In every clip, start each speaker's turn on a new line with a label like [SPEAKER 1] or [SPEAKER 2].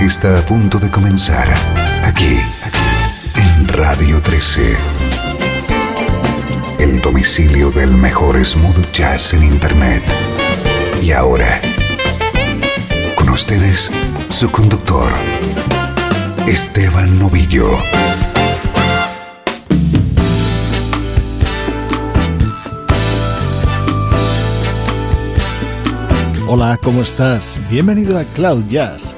[SPEAKER 1] está a punto de comenzar aquí en Radio 13. El domicilio del mejor smooth jazz en Internet. Y ahora, con ustedes, su conductor, Esteban Novillo.
[SPEAKER 2] Hola, ¿cómo estás? Bienvenido a Cloud Jazz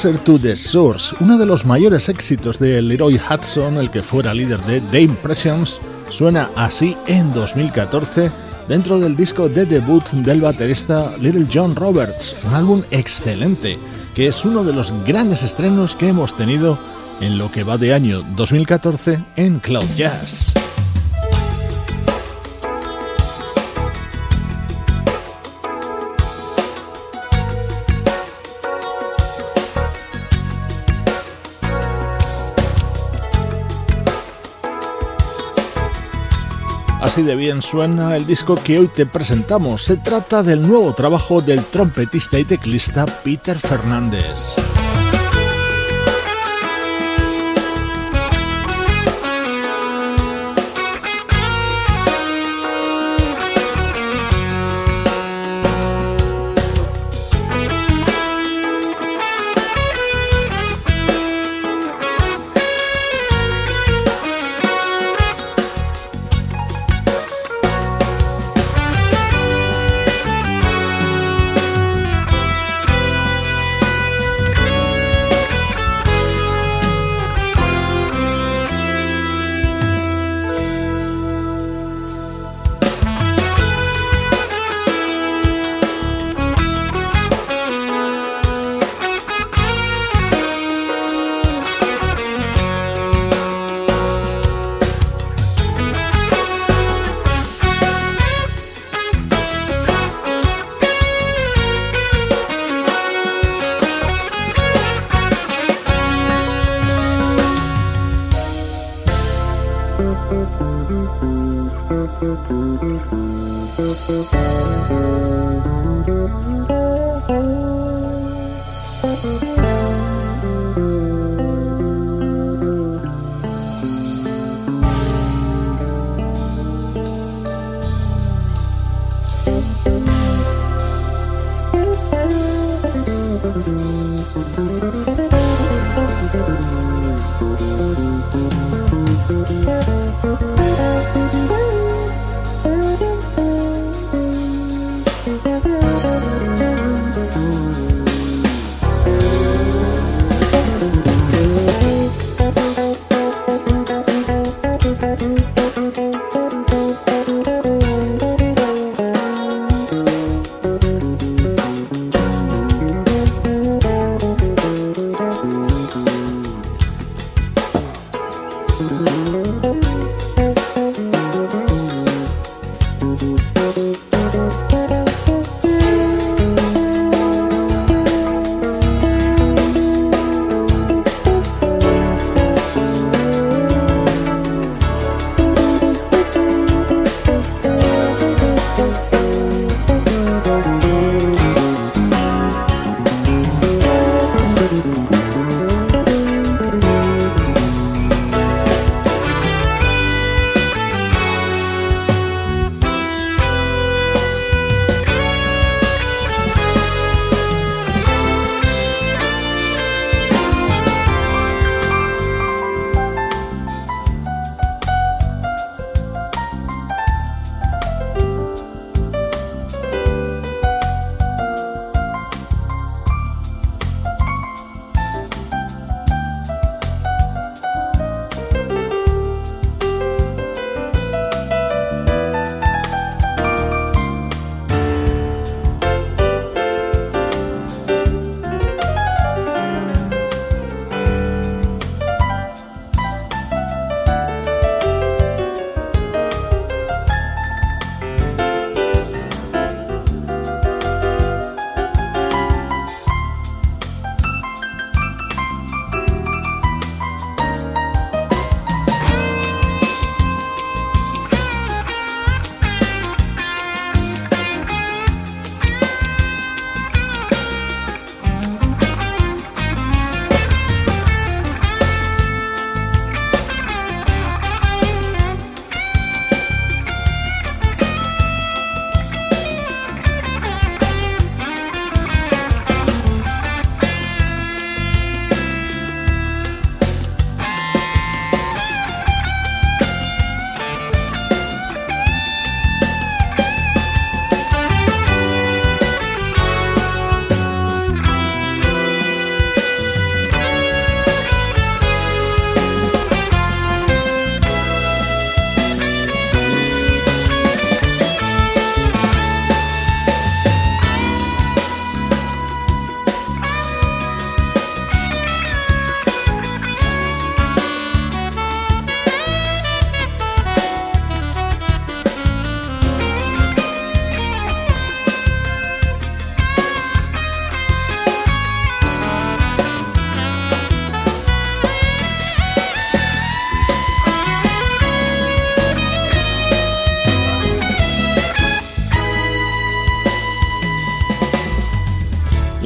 [SPEAKER 2] Closer to the Source, uno de los mayores éxitos de Leroy Hudson, el que fuera líder de The Impressions, suena así en 2014 dentro del disco de debut del baterista Little John Roberts, un álbum excelente, que es uno de los grandes estrenos que hemos tenido en lo que va de año 2014 en Cloud Jazz. Así de bien suena el disco que hoy te presentamos. Se trata del nuevo trabajo del trompetista y teclista Peter Fernández.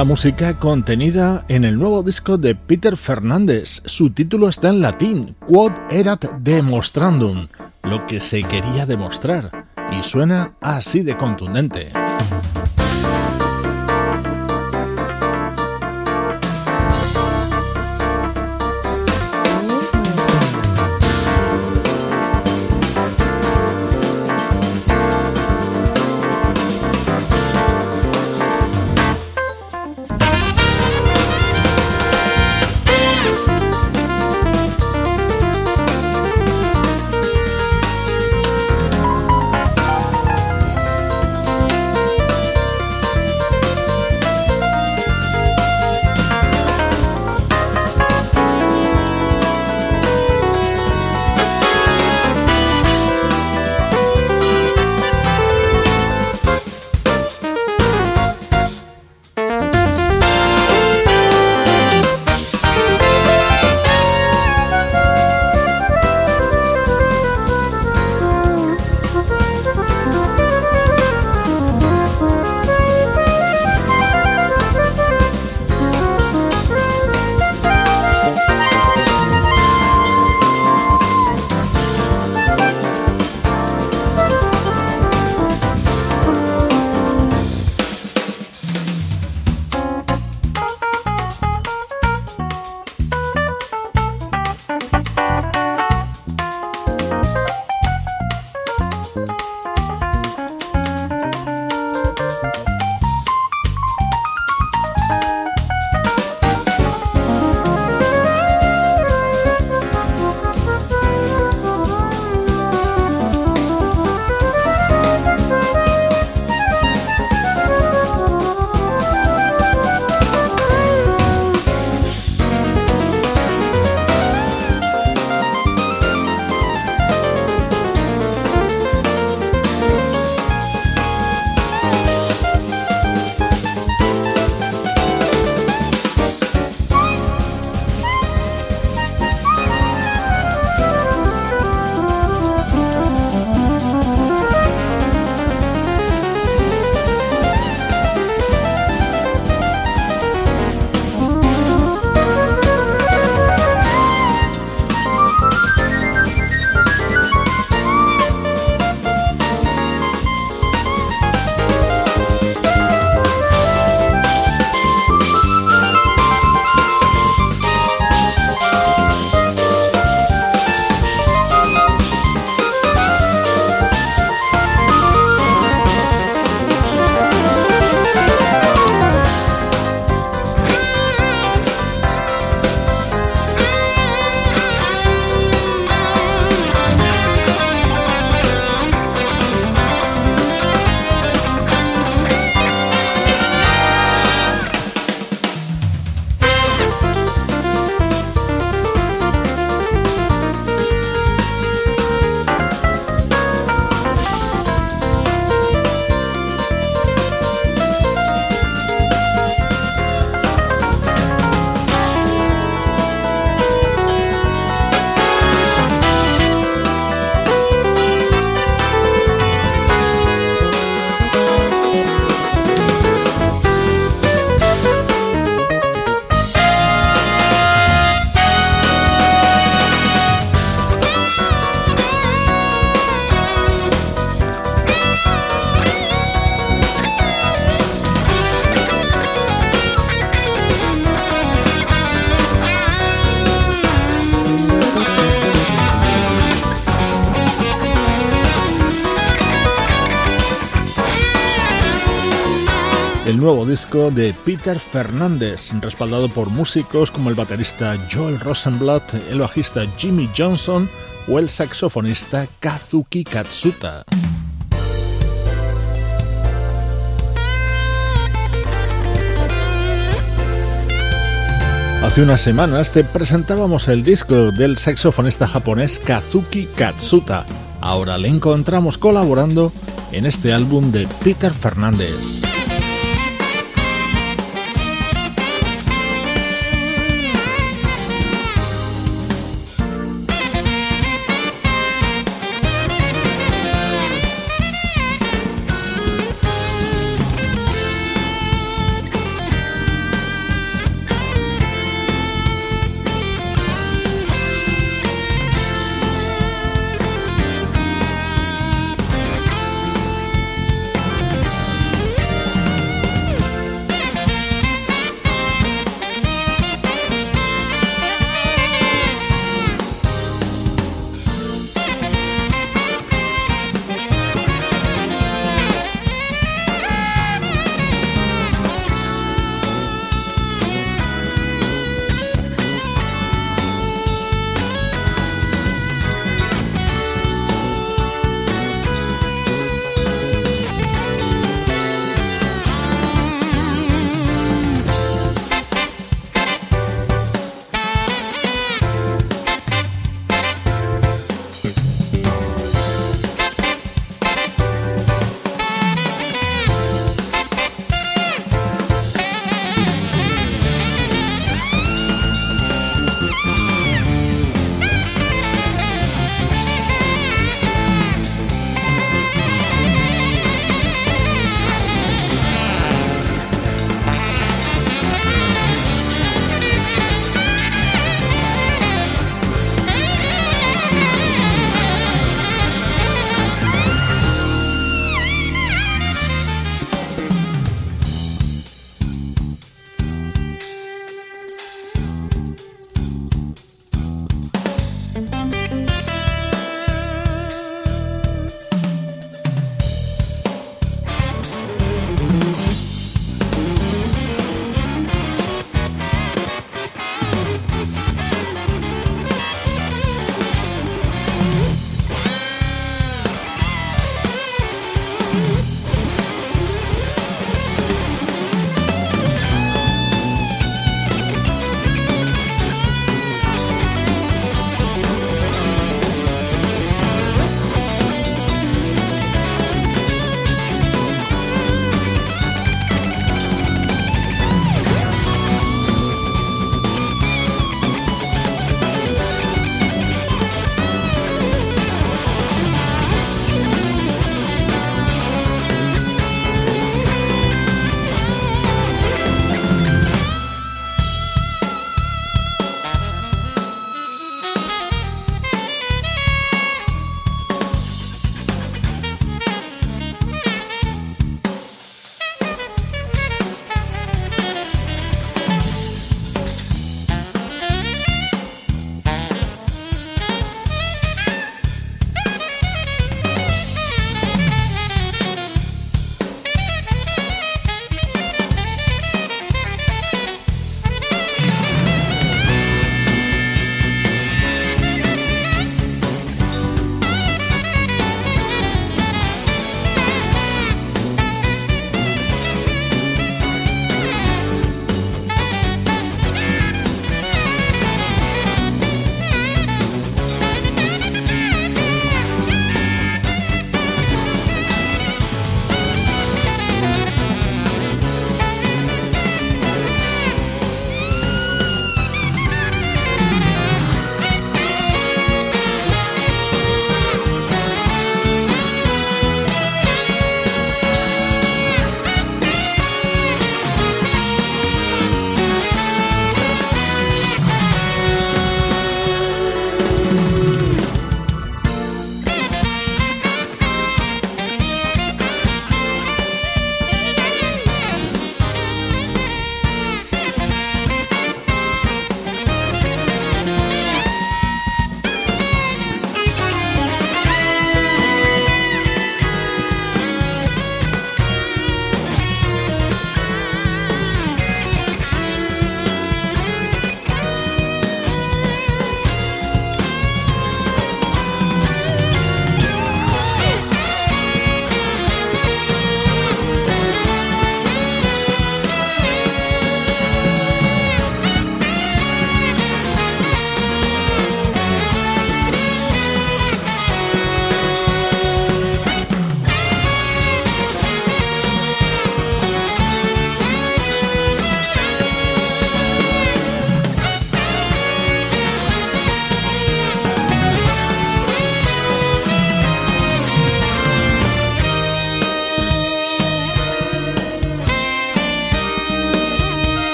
[SPEAKER 2] La música contenida en el nuevo disco de Peter Fernández. Su título está en latín, Quod erat demonstrandum, lo que se quería demostrar, y suena así de contundente. Nuevo disco de Peter Fernández, respaldado por músicos como el baterista Joel Rosenblatt, el bajista Jimmy Johnson o el saxofonista Kazuki Katsuta. Hace unas semanas te presentábamos el disco del saxofonista japonés Kazuki Katsuta. Ahora le encontramos colaborando en este álbum de Peter Fernández.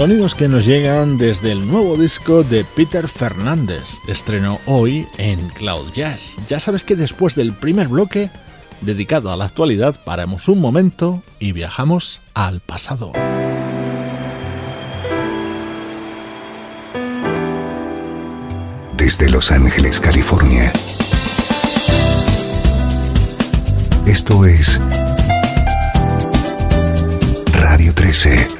[SPEAKER 2] Sonidos que nos llegan desde el nuevo disco de Peter Fernández, estrenó hoy en Cloud Jazz. Ya sabes que después del primer bloque, dedicado a la actualidad, paramos un momento y viajamos al pasado.
[SPEAKER 1] Desde Los Ángeles, California. Esto es Radio 13.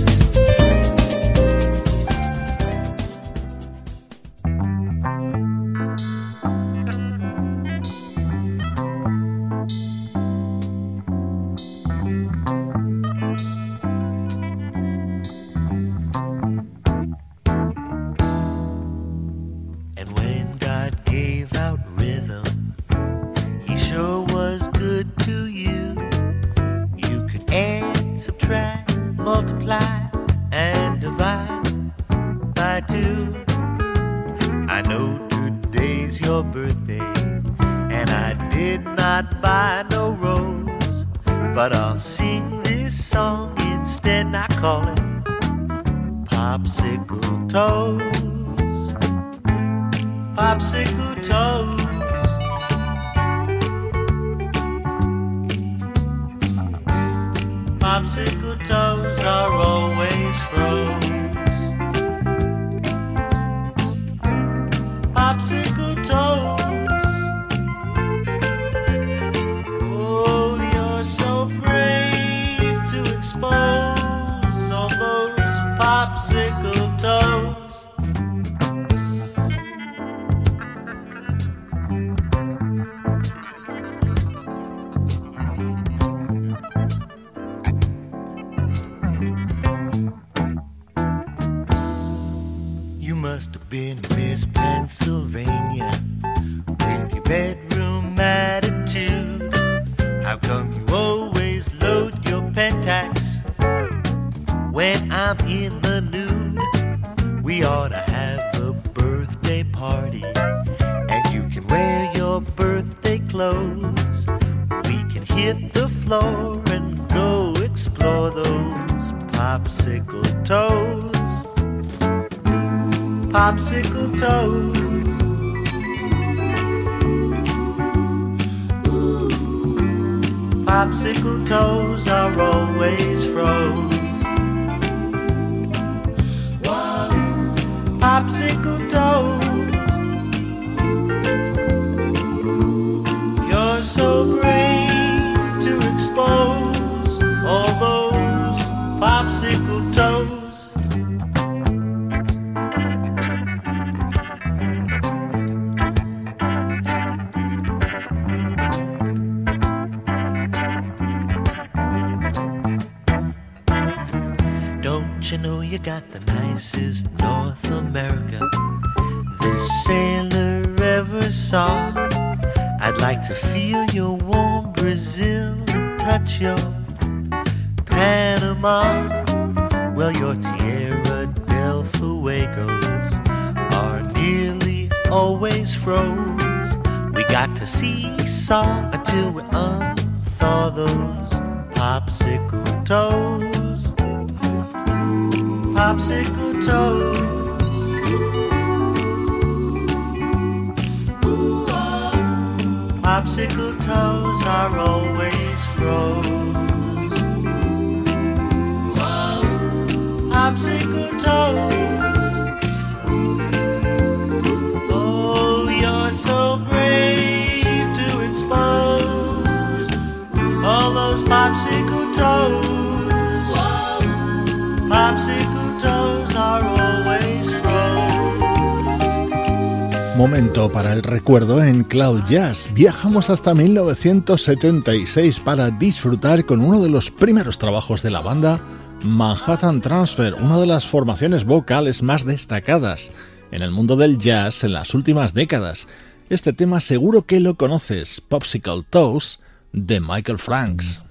[SPEAKER 3] popsicle toes are always froze. Popsicle got the nicest North America the sailor ever saw. I'd like to feel your warm Brazil and touch your Panama. Well, your Tierra del Fuego's are nearly always froze. We got to seesaw until we unthaw those popsicle toes popsicle toes. Oh. Popsicle toes are always frozen.
[SPEAKER 2] Momento para el recuerdo en Cloud Jazz. Viajamos hasta 1976 para disfrutar con uno de los primeros trabajos de la banda, Manhattan Transfer, una de las formaciones vocales más destacadas en el mundo del jazz en las últimas décadas. Este tema seguro que lo conoces, Popsicle Toes, de Michael Franks.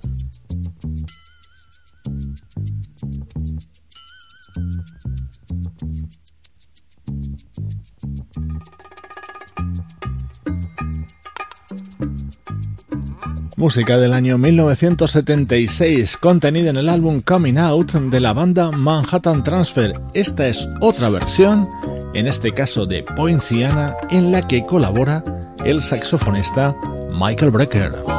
[SPEAKER 2] Música del año 1976 contenida en el álbum Coming Out de la banda Manhattan Transfer. Esta es otra versión, en este caso de Poinciana, en la que colabora el saxofonista Michael Brecker.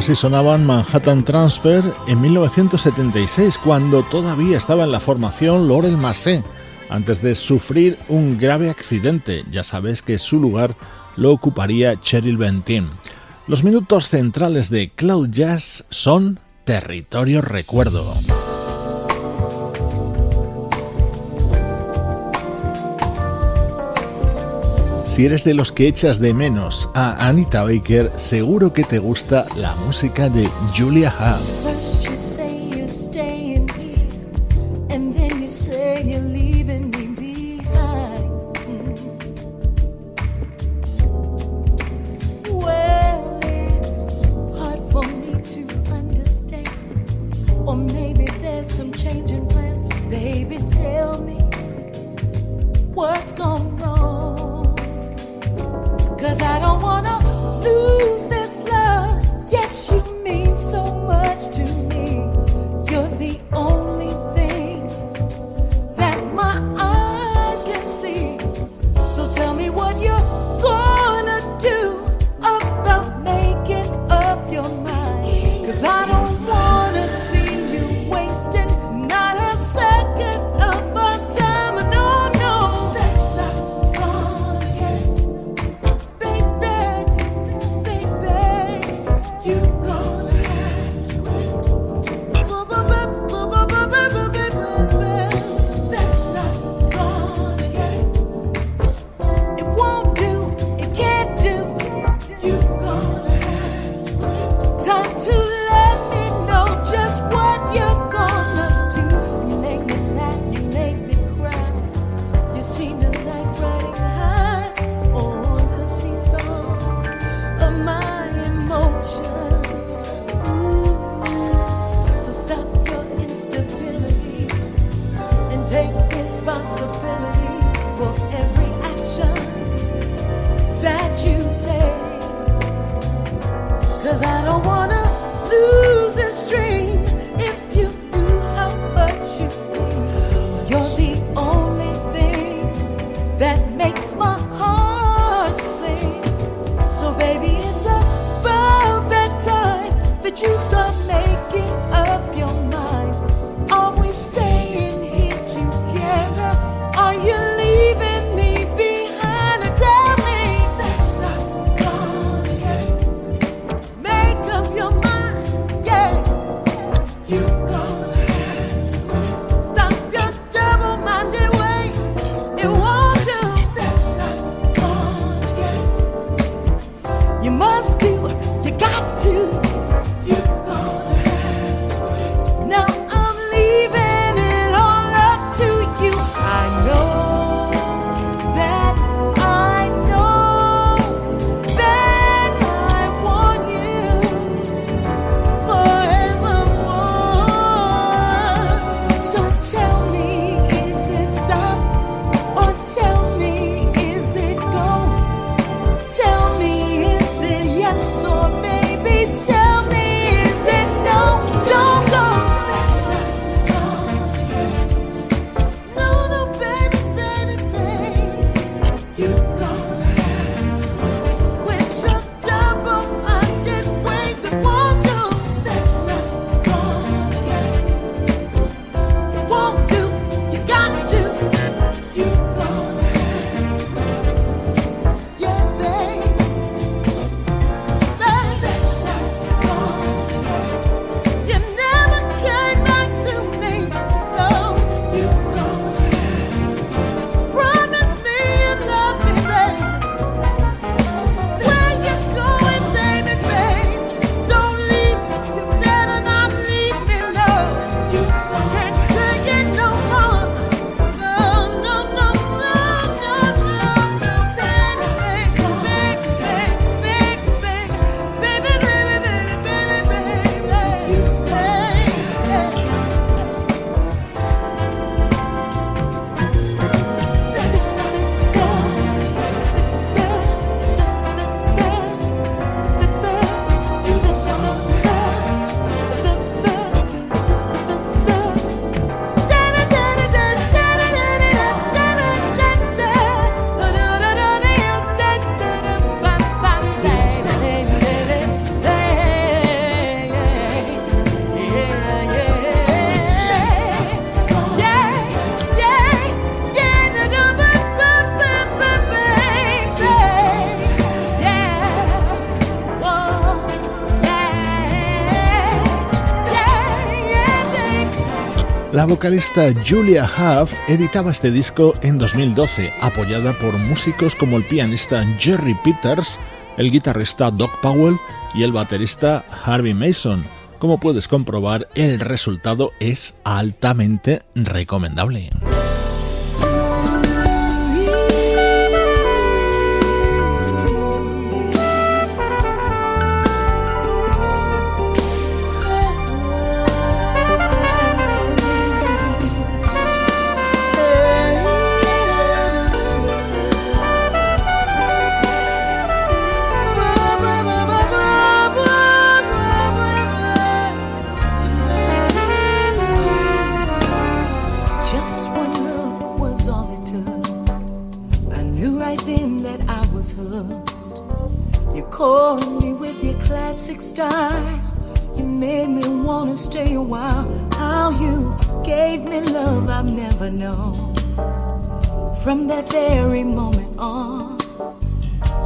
[SPEAKER 2] Así sonaban Manhattan Transfer en 1976, cuando todavía estaba en la formación Laurel Massé, antes de sufrir un grave accidente. Ya sabes que su lugar lo ocuparía Cheryl Bentin. Los minutos centrales de Cloud Jazz son Territorio Recuerdo. Si eres de los que echas de menos a Anita Baker, seguro que te gusta la música de Julia
[SPEAKER 4] Huff.
[SPEAKER 2] Vocalista Julia Huff editaba este disco en 2012, apoyada por músicos como el pianista Jerry Peters, el guitarrista Doc Powell y el baterista Harvey Mason. Como puedes comprobar, el resultado es altamente recomendable.
[SPEAKER 4] That very moment on,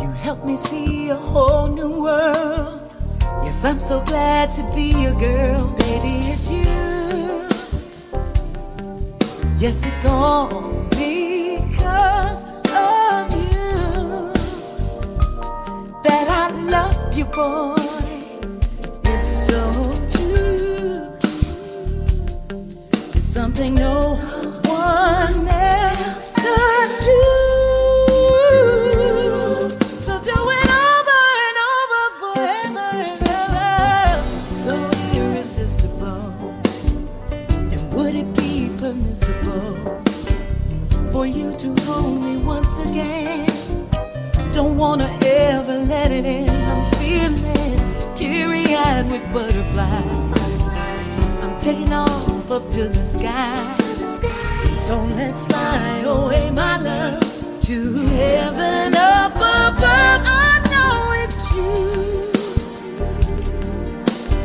[SPEAKER 4] you helped me see a whole new world. Yes, I'm so glad to be your girl, baby. It's you. Yes, it's all because of you that I love you, boy. It's so true. It's something no wanna ever let it end. I'm feeling teary eyed with butterflies. I'm taking off up to the sky. So let's fly away, my love, to heaven up above. I know it's you.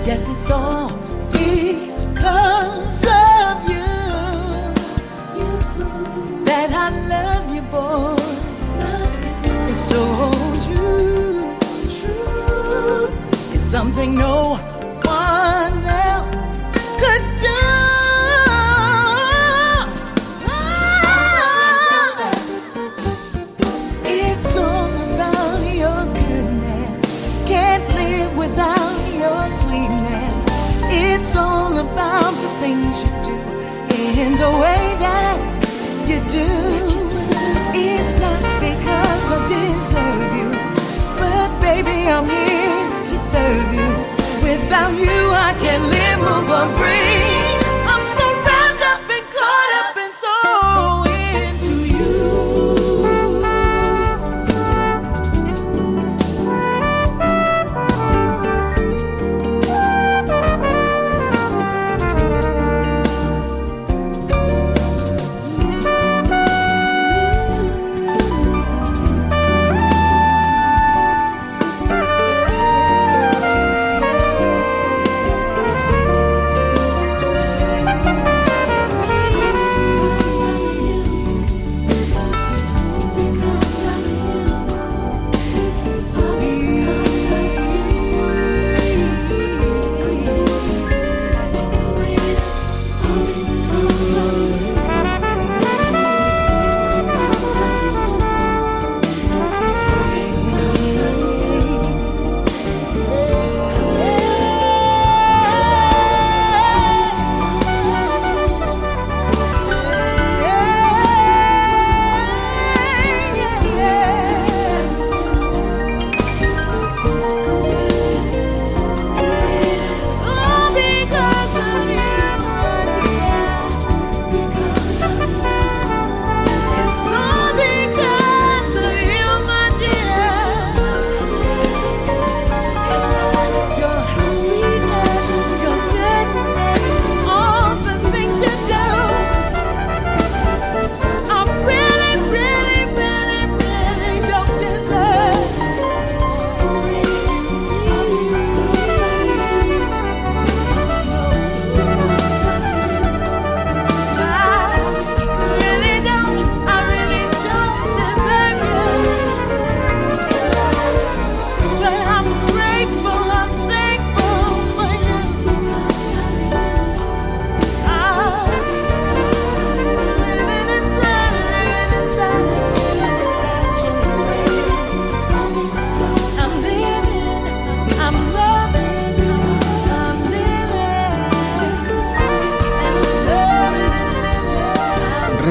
[SPEAKER 4] Yes, it's all because of you that I love you, boy. Something no one else could do. Ah. It's all about your goodness. Can't live without your sweetness. It's all about the things you do in the way that you do. It's not because I deserve you, but baby, I'm here to serve you. Without you, I can't live, move, or breathe.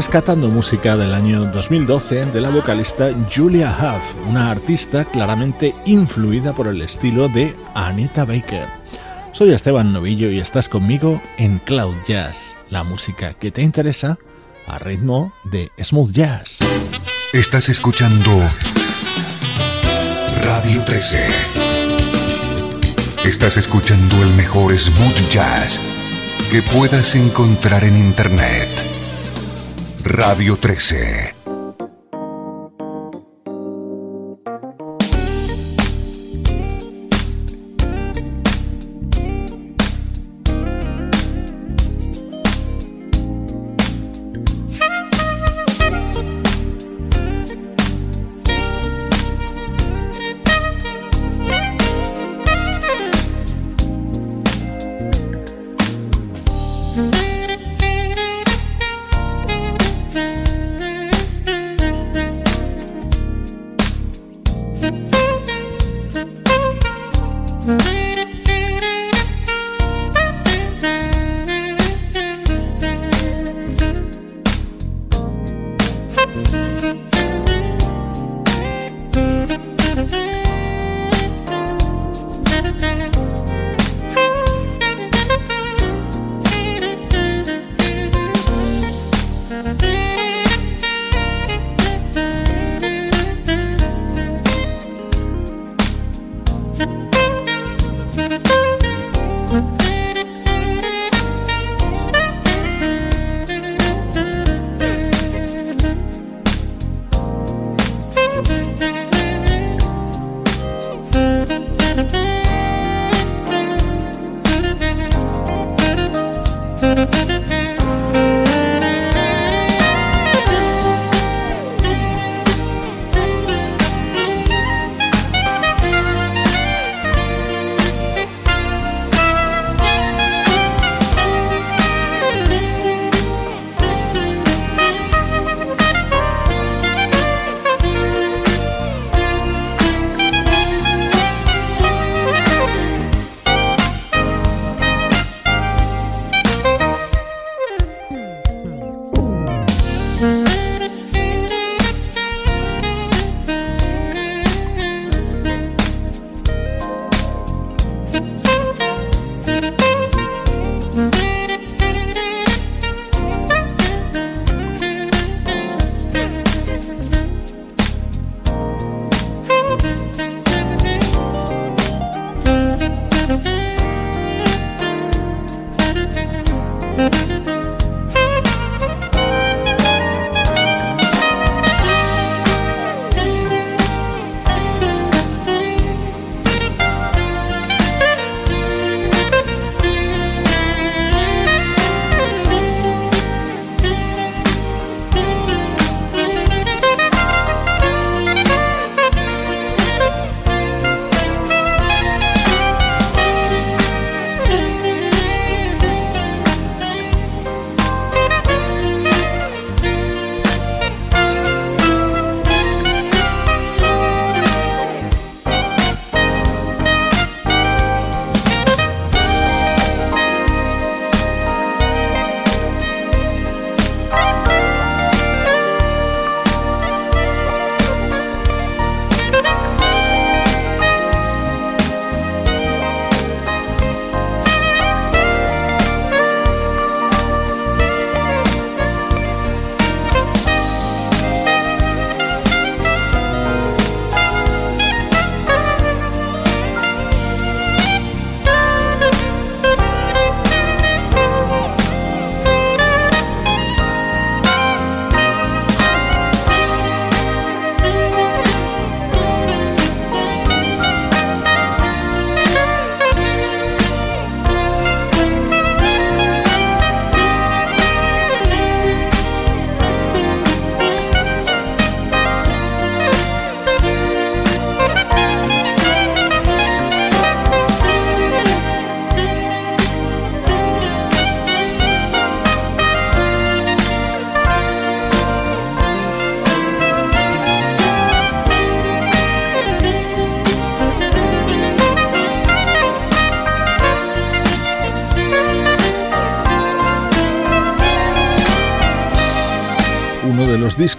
[SPEAKER 2] Rescatando música del año 2012 de la vocalista Julia Huff, una artista claramente influida por el estilo de Anita Baker. Soy Esteban Novillo y estás conmigo en Cloud Jazz, la música que te interesa a ritmo de smooth jazz.
[SPEAKER 1] Estás escuchando Radio 13. Estás escuchando el mejor smooth jazz que puedas encontrar en Internet. Radio 13.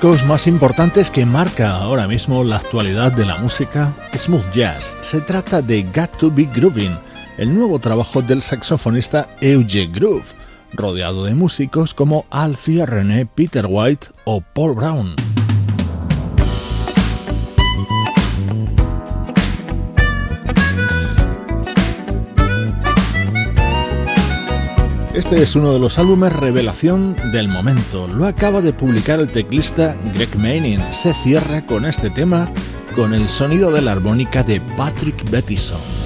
[SPEAKER 2] Discos más importantes que marca ahora mismo la actualidad de la música smooth jazz. Se trata de Got to Be Grooving, el nuevo trabajo del saxofonista Euge Groove, rodeado de músicos como Alfie René, Peter White o Paul Brown. Este es uno de los álbumes revelación del momento. Lo acaba de publicar el teclista Greg Manning. Se cierra con este tema con el sonido de la armónica de Patrick Bettison.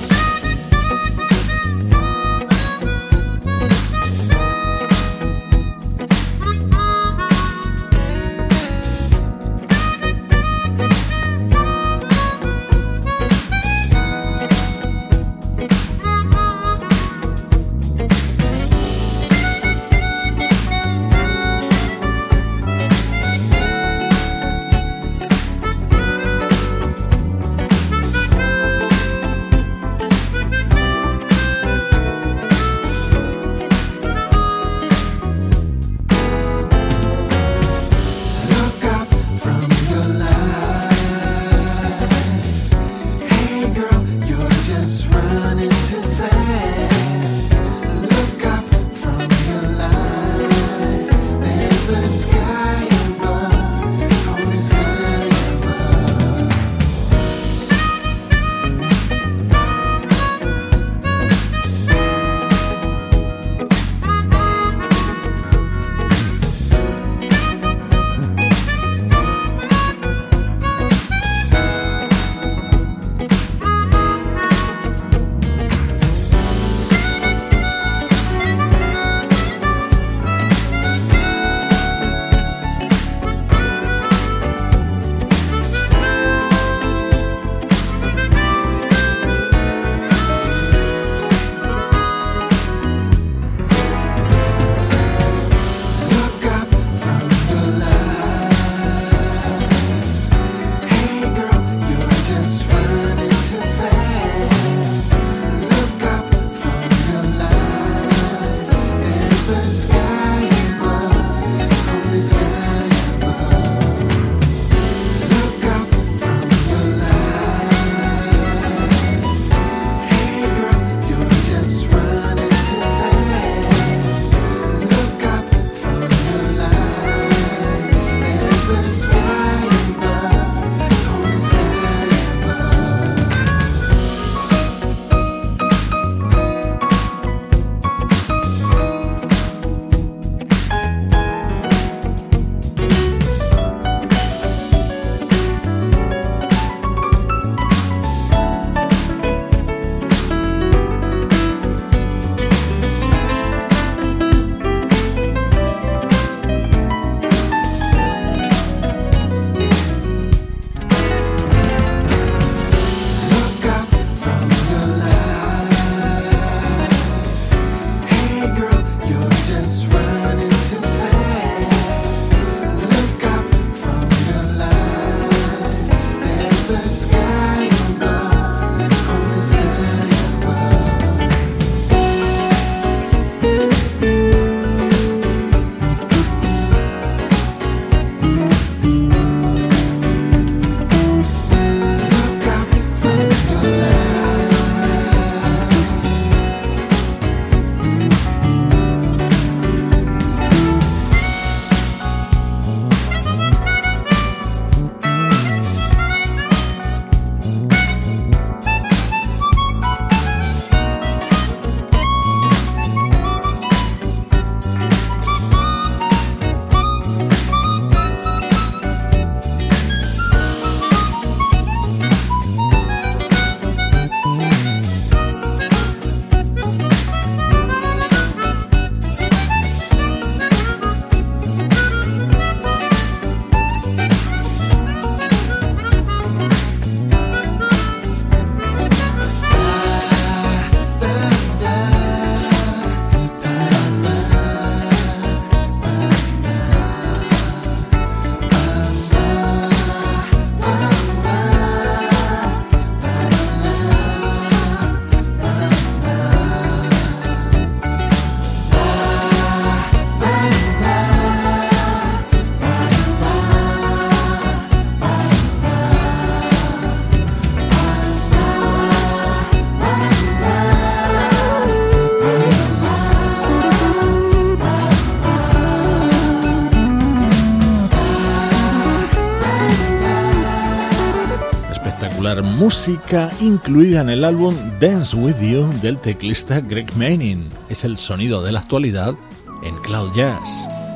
[SPEAKER 2] Música incluida en el álbum Dance With You del teclista Greg Manning. Es el sonido de la actualidad en Cloud Jazz.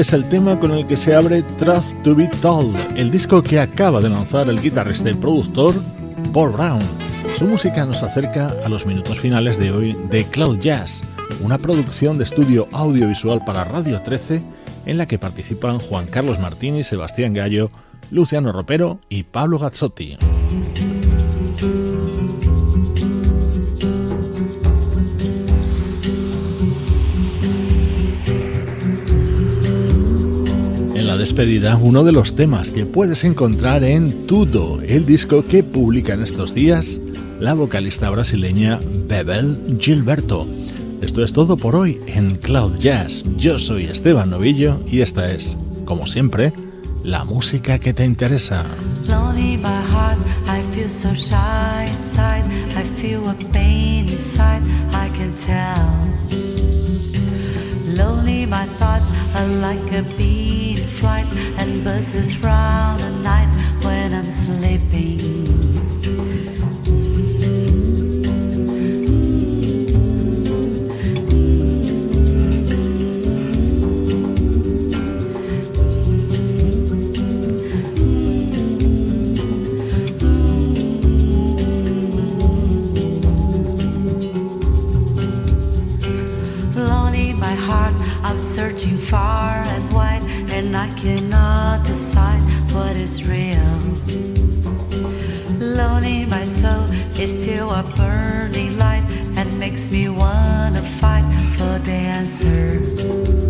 [SPEAKER 2] Es el tema con el que se abre Truth to Be Told, el disco que acaba de lanzar el guitarrista y productor Paul Brown. Su música nos acerca a los minutos finales de hoy de Cloud Jazz, una producción de estudio audiovisual para Radio 13 en la que participan Juan Carlos Martini, Sebastián Gallo, Luciano Ropero y Pablo Gazzotti. Uno de los temas que puedes encontrar en Tudo, el disco que publica en estos días la vocalista brasileña Bebel Gilberto. Esto es todo por hoy en Cloud Jazz. Yo soy Esteban Novillo y esta es, como siempre, la música que te interesa.
[SPEAKER 5] Lonely my thoughts are like a flight and buzzes round the night when I'm sleeping. Lonely by heart, I'm searching far cannot decide what is real. Lonely, my soul is still a burning light and makes me wanna fight for the answer.